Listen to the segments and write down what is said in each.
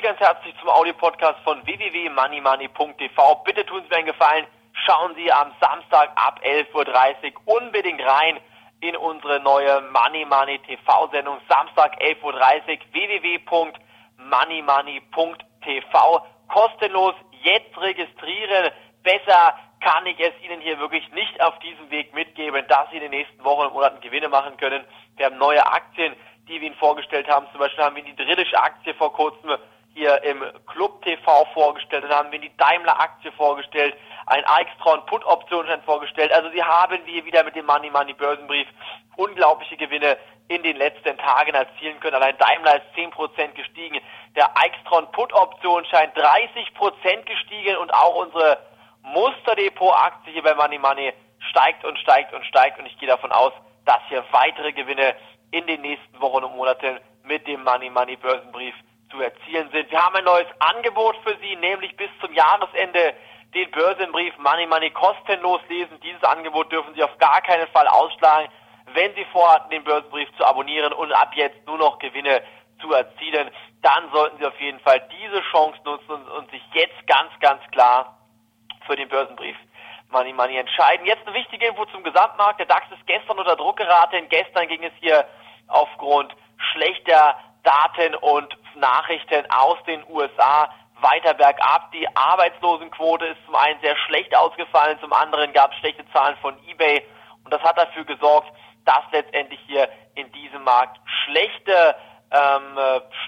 Sie ganz herzlich zum Audiopodcast von www.moneymoney.tv. Bitte tun Sie mir einen Gefallen, schauen Sie am Samstag ab 11.30 Uhr unbedingt rein in unsere neue Money Money TV-Sendung. Samstag 11.30 Uhr www.moneymoney.tv. Kostenlos jetzt registrieren. Besser kann ich es Ihnen hier wirklich nicht auf diesem Weg mitgeben, dass Sie in den nächsten Wochen und Monaten Gewinne machen können. Wir haben neue Aktien, die wir Ihnen vorgestellt haben. Zum Beispiel haben wir die Drillische Aktie vor kurzem hier im Club TV vorgestellt. Dann haben wir die Daimler Aktie vorgestellt, ein Aixtron Put Optionsschein vorgestellt. Also Sie haben wir wieder mit dem Money Money Börsenbrief unglaubliche Gewinne in den letzten Tagen erzielen können. Allein Daimler ist 10% gestiegen, der Aixtron Put Optionsschein 30% gestiegen und auch unsere Musterdepot-Aktie hier bei Money Money steigt und steigt und steigt und ich gehe davon aus, dass hier weitere Gewinne in den nächsten Wochen und Monaten mit dem Money Money Börsenbrief zu erzielen sind. Wir haben ein neues Angebot für Sie, nämlich bis zum Jahresende den Börsenbrief Money Money kostenlos lesen. Dieses Angebot dürfen Sie auf gar keinen Fall ausschlagen, wenn Sie vorhatten, den Börsenbrief zu abonnieren und ab jetzt nur noch Gewinne zu erzielen. Dann sollten Sie auf jeden Fall diese Chance nutzen und sich jetzt ganz, ganz klar für den Börsenbrief Money Money entscheiden. Jetzt eine wichtige Info zum Gesamtmarkt. Der DAX ist gestern unter Druck geraten. Gestern ging es hier aufgrund schlechter Daten und Nachrichten aus den USA weiter bergab. Die Arbeitslosenquote ist zum einen sehr schlecht ausgefallen, zum anderen gab es schlechte Zahlen von eBay und das hat dafür gesorgt, dass letztendlich hier in diesem Markt schlechte ähm,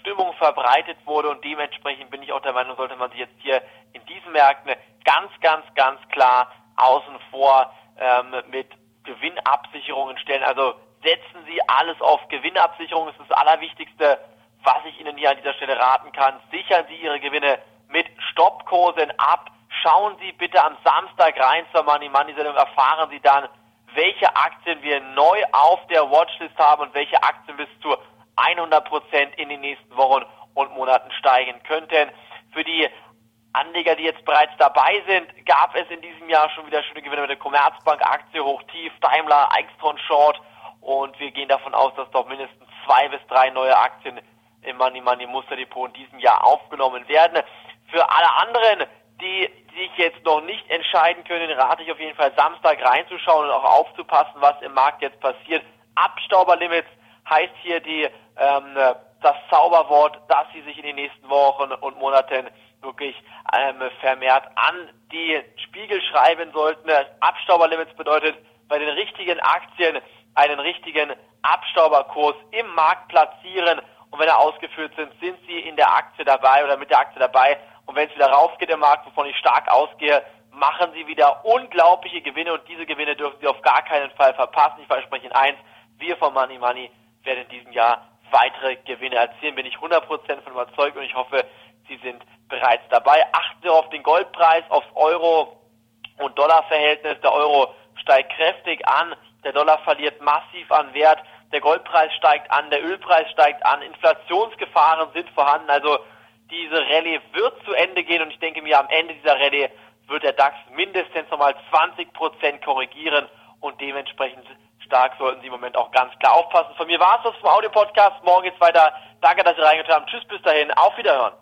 Stimmung verbreitet wurde und dementsprechend bin ich auch der Meinung, sollte man sich jetzt hier in diesen Märkten ganz, ganz, ganz klar außen vor ähm, mit Gewinnabsicherungen stellen. Also setzen Sie alles auf Gewinnabsicherung. Das ist das Allerwichtigste, was ich Ihnen hier an dieser Stelle raten kann. Sichern Sie Ihre Gewinne mit Stoppkursen ab. Schauen Sie bitte am Samstag rein zur Money Money Sendung. Erfahren Sie dann, welche Aktien wir neu auf der Watchlist haben und welche Aktien bis zu 100 Prozent in den nächsten Wochen und Monaten steigen könnten. Für die Anleger, die jetzt bereits dabei sind, gab es in diesem Jahr schon wieder schöne Gewinne mit der Commerzbank Aktie hoch tief, Daimler, Eichstron Short und wir gehen davon aus, dass doch mindestens zwei bis drei neue Aktien im Money Money Muster Depot in diesem Jahr aufgenommen werden. Für alle anderen, die sich jetzt noch nicht entscheiden können, rate ich auf jeden Fall Samstag reinzuschauen und auch aufzupassen, was im Markt jetzt passiert. Abstauberlimits heißt hier die ähm, das Zauberwort, dass sie sich in den nächsten Wochen und Monaten wirklich ähm, vermehrt an die Spiegel schreiben sollten. Abstauberlimits bedeutet bei den richtigen Aktien einen richtigen Abstauberkurs im Markt platzieren und wenn er ausgeführt sind, sind sie in der Aktie dabei oder mit der Aktie dabei und wenn es wieder raufgeht im Markt, wovon ich stark ausgehe, machen sie wieder unglaubliche Gewinne und diese Gewinne dürfen sie auf gar keinen Fall verpassen. Ich verspreche Ihnen eins, wir von Money Money werden in diesem Jahr weitere Gewinne erzielen, bin ich 100% von überzeugt und ich hoffe, Sie sind bereits dabei. Achten Sie auf den Goldpreis, aufs Euro- und Dollarverhältnis. Der Euro steigt kräftig an, der Dollar verliert massiv an Wert, der Goldpreis steigt an, der Ölpreis steigt an, Inflationsgefahren sind vorhanden. Also diese Rallye wird zu Ende gehen und ich denke mir, am Ende dieser Rallye wird der DAX mindestens nochmal 20% korrigieren und dementsprechend stark sollten Sie im Moment auch ganz klar aufpassen. Von mir war es das vom Audio-Podcast. Morgen geht's weiter. Danke, dass Sie reingetan haben. Tschüss, bis dahin. Auf Wiederhören.